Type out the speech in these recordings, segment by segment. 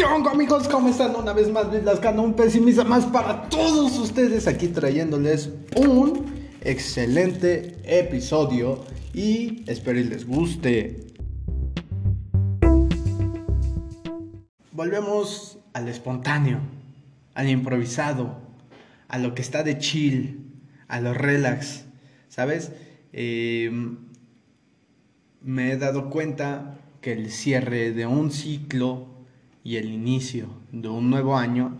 ¿Qué amigos? ¿Cómo están? Una vez más, Luis Lascano, un pesimista más para todos ustedes aquí trayéndoles un excelente episodio y espero y les guste. Volvemos al espontáneo, al improvisado, a lo que está de chill, a lo relax, ¿sabes? Eh, me he dado cuenta que el cierre de un ciclo y el inicio de un nuevo año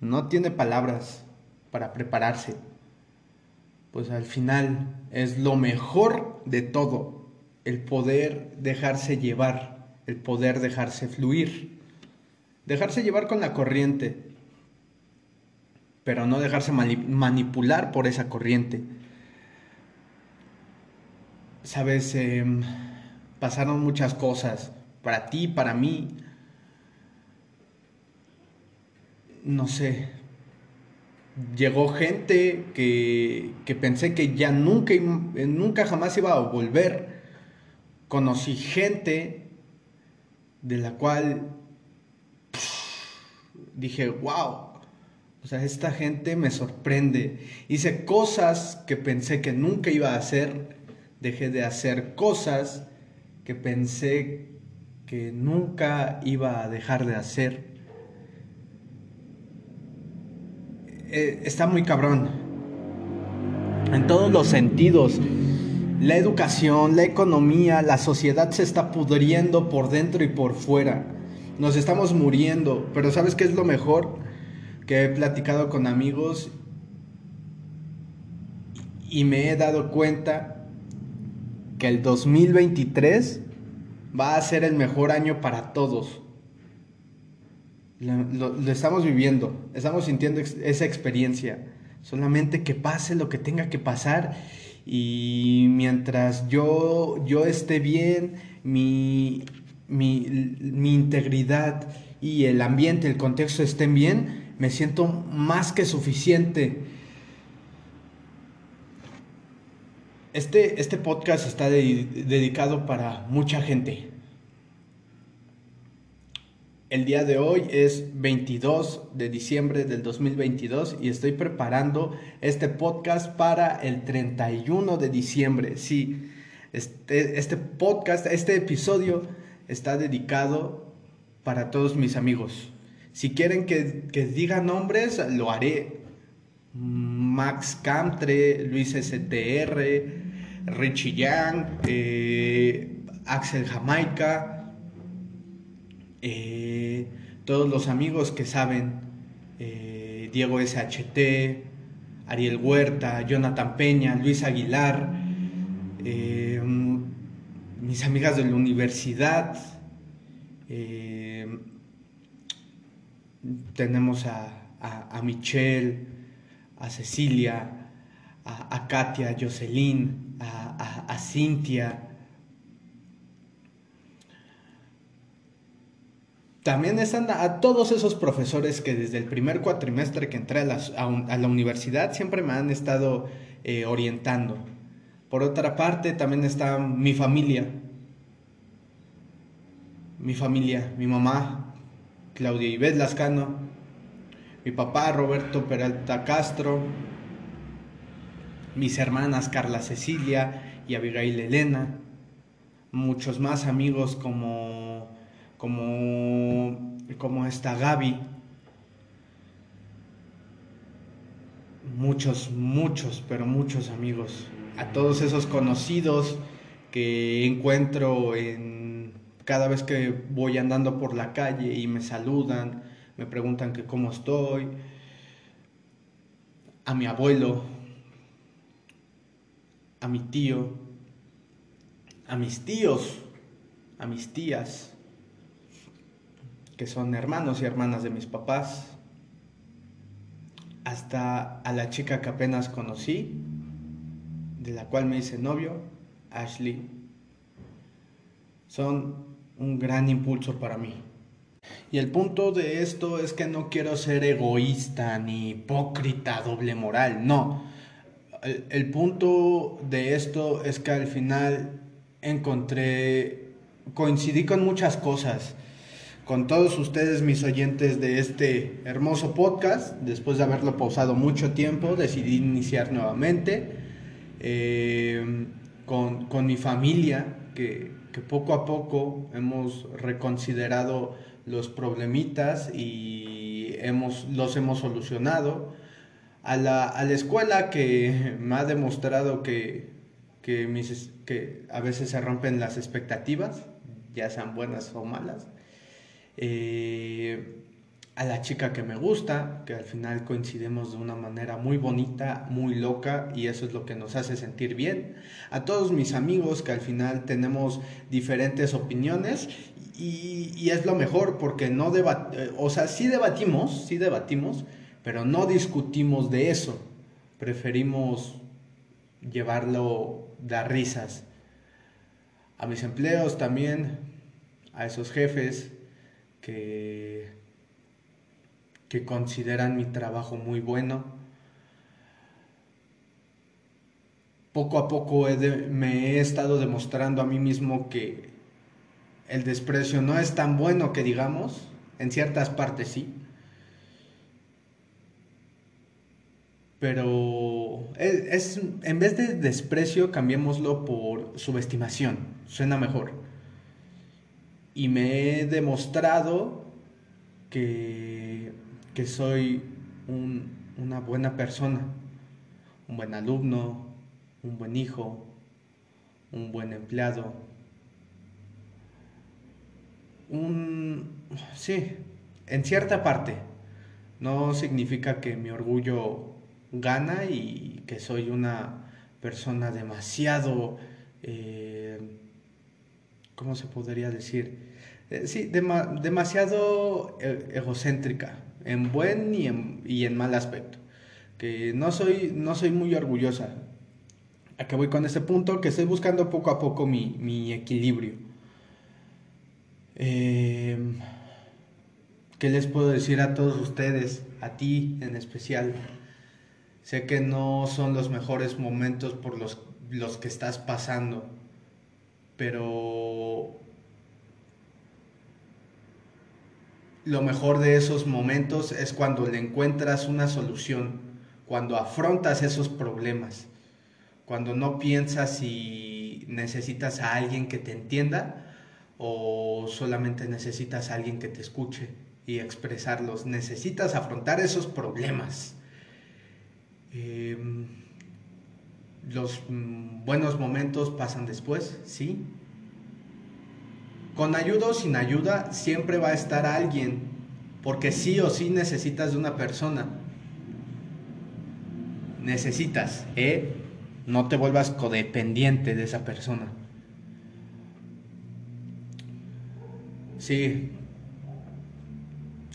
no tiene palabras para prepararse. Pues al final es lo mejor de todo, el poder dejarse llevar, el poder dejarse fluir, dejarse llevar con la corriente, pero no dejarse manipular por esa corriente. Sabes, em, pasaron muchas cosas para ti, para mí, no sé, llegó gente que, que pensé que ya nunca, nunca jamás iba a volver. Conocí gente de la cual dije, wow, o sea, esta gente me sorprende. Hice cosas que pensé que nunca iba a hacer. Dejé de hacer cosas que pensé que nunca iba a dejar de hacer. Eh, está muy cabrón. En todos los sentidos. La educación, la economía, la sociedad se está pudriendo por dentro y por fuera. Nos estamos muriendo. Pero ¿sabes qué es lo mejor? Que he platicado con amigos y me he dado cuenta que el 2023 va a ser el mejor año para todos. Lo, estamos viviendo, estamos sintiendo esa experiencia. Solamente que pase lo que tenga que pasar y mientras yo, yo esté bien, mi, mi, mi integridad y el ambiente, el contexto estén bien, me siento más que suficiente. Este, este podcast está dedicado para mucha gente. El día de hoy es 22 de diciembre del 2022 y estoy preparando este podcast para el 31 de diciembre. Sí, este, este podcast, este episodio está dedicado para todos mis amigos. Si quieren que, que diga nombres, lo haré. Max Camtre, Luis STR, Richie Young, eh, Axel Jamaica eh, todos los amigos que saben, eh, Diego SHT, Ariel Huerta, Jonathan Peña, Luis Aguilar, eh, mis amigas de la universidad, tenemos a, Michelle, a Cecilia, a, Katia, a Jocelyn, a, a Cintia, También están a todos esos profesores que desde el primer cuatrimestre que entré a la, universidad siempre me han estado eh, orientando. Por otra parte, también está mi familia. Mi familia, mi mamá, Claudia Ibet Lascano, mi papá, Roberto Peralta Castro, mis hermanas Carla Cecilia y Abigail Elena, muchos más amigos como como, como está Gaby. Muchos, muchos, pero muchos amigos. A todos esos conocidos que encuentro en cada vez que voy andando por la calle y me saludan, me preguntan que cómo estoy. A mi abuelo, a mi tío, a mis tíos, a mis tías, que son hermanos y hermanas de mis papás, hasta a la chica que apenas conocí, de la cual me hice novio, Ashley, son un gran impulso para mí. Y el punto de esto es que no quiero ser egoísta ni hipócrita, doble moral, no. El, el punto de esto es que al final encontré, coincidí con muchas cosas con todos ustedes, mis oyentes de este hermoso podcast. Después de haberlo pausado mucho tiempo, decidí iniciar nuevamente eh, con, con, mi familia, que, que, poco a poco hemos reconsiderado los problemitas y hemos, los hemos solucionado. A la, a la escuela que me ha demostrado que, que, mis, que a veces se rompen las expectativas, ya sean buenas o malas eh, a la chica que me gusta, que al final coincidimos de una manera muy bonita, muy loca, y eso es lo que nos hace sentir bien. A todos mis amigos que al final tenemos diferentes opiniones, y, es lo mejor porque no debat eh, o sea, sí debatimos, sí debatimos, pero no discutimos de eso. Preferimos llevarlo de risas. A mis empleos también, a esos jefes, que, consideran mi trabajo muy bueno. Poco a poco me he estado demostrando a mí mismo que el desprecio no es tan bueno que digamos, en ciertas partes sí. Pero es, en vez de desprecio, cambiémoslo por subestimación. Suena mejor y me he demostrado que, que soy una buena persona, un buen alumno, un buen hijo, un buen empleado, un... sí, en cierta parte. No significa que mi orgullo gana y que soy una persona demasiado... Eh, ¿Cómo se podría decir? Eh, sí, demasiado e, egocéntrica, en buen y en, mal aspecto. Que no soy, no soy muy orgullosa. ¿A qué voy con este punto? Que estoy buscando poco a poco mi, equilibrio. Em, ¿Qué les puedo decir a todos ustedes, a ti en especial? Sé que no son los mejores momentos por los que estás pasando, pero lo mejor de esos momentos es cuando le encuentras una solución, cuando afrontas esos problemas, cuando no piensas si necesitas a alguien que te entienda o solamente necesitas a alguien que te escuche y expresarlos. Necesitas afrontar esos problemas. Em, los mm, buenos momentos pasan después, ¿sí? Con ayuda o sin ayuda, siempre va a estar alguien, porque sí o sí necesitas de una persona. Necesitas, ¿eh? No te vuelvas codependiente de esa persona. Sí,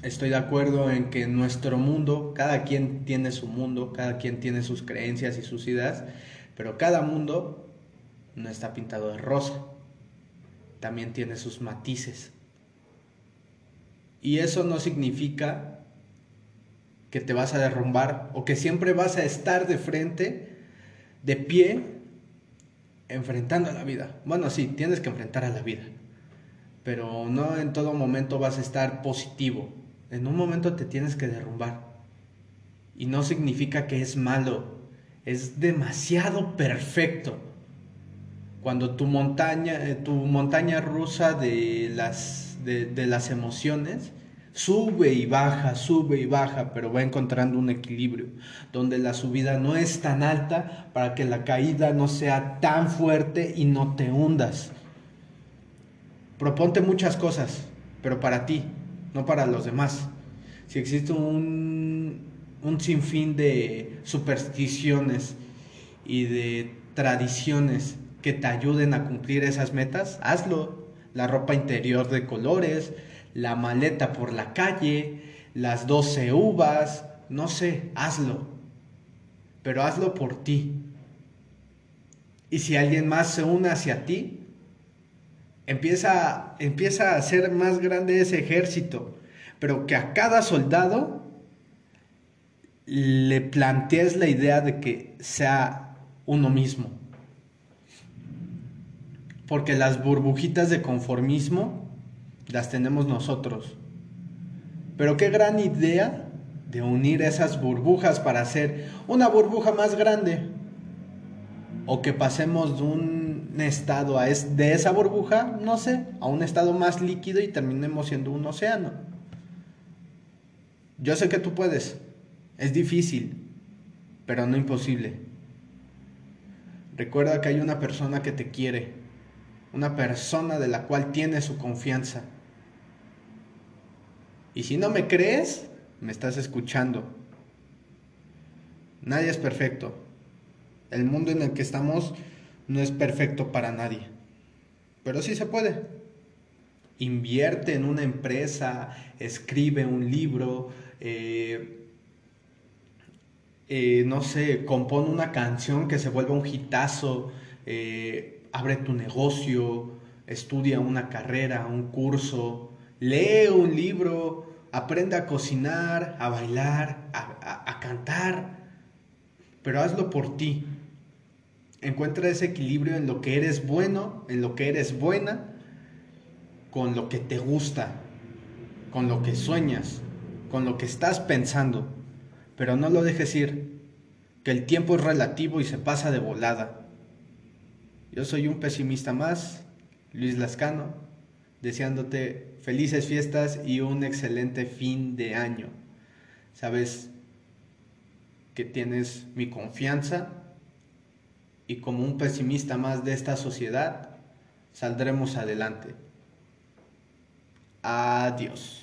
estoy de acuerdo en que nuestro mundo, cada quien tiene su mundo, cada quien tiene sus creencias y sus ideas, pero cada mundo no está pintado de rosa también tiene sus matices. Y eso no significa que te vas a derrumbar o que siempre vas a estar de frente, de pie, enfrentando a la vida. Bueno, sí, tienes que enfrentar a la vida, pero no en todo momento vas a estar positivo. En un momento te tienes que derrumbar. Y no significa que es malo, es demasiado perfecto cuando tu montaña, eh, tu montaña rusa de las, de, las emociones sube y baja, sube y baja, pero va encontrando un equilibrio, donde la subida no es tan alta para que la caída no sea tan fuerte y no te hundas. Proponte muchas cosas, pero para ti, no para los demás. Si existe un, un sinfín de supersticiones y de tradiciones que te ayuden a cumplir esas metas, hazlo. La ropa interior de colores, la maleta por la calle, las 12 uvas, no sé, hazlo. Pero hazlo por ti. Y si alguien más se une hacia ti, empieza, empieza a hacer más grande ese ejército. Pero que a cada soldado le plantees la idea de que sea uno mismo porque las burbujitas de conformismo las tenemos nosotros. Pero qué gran idea de unir esas burbujas para hacer una burbuja más grande. O que pasemos de un estado de esa burbuja, no sé, a un estado más líquido y terminemos siendo un océano. Yo sé que tú puedes. Es difícil, pero no imposible. Recuerda que hay una persona que te quiere, una persona de la cual tienes su confianza. Y si no me crees, me estás escuchando. Nadie es perfecto. El mundo en el que estamos no es perfecto para nadie. Pero sí se puede. Invierte en una empresa, escribe un libro, eh, eh, no sé, compone una canción que se vuelva un hitazo, eh, abre tu negocio, estudia una carrera, un curso, lee un libro, aprende a cocinar, a bailar, a, cantar, pero hazlo por ti. Encuentra ese equilibrio en lo que eres bueno, en lo que eres buena, con lo que te gusta, con lo que sueñas, con lo que estás pensando, pero no lo dejes ir, que el tiempo es relativo y se pasa de volada. Yo soy un pesimista más, Luis Lascano, deseándote felices fiestas y un excelente fin de año. Sabes que tienes mi confianza y como un pesimista más de esta sociedad, saldremos adelante. Adiós.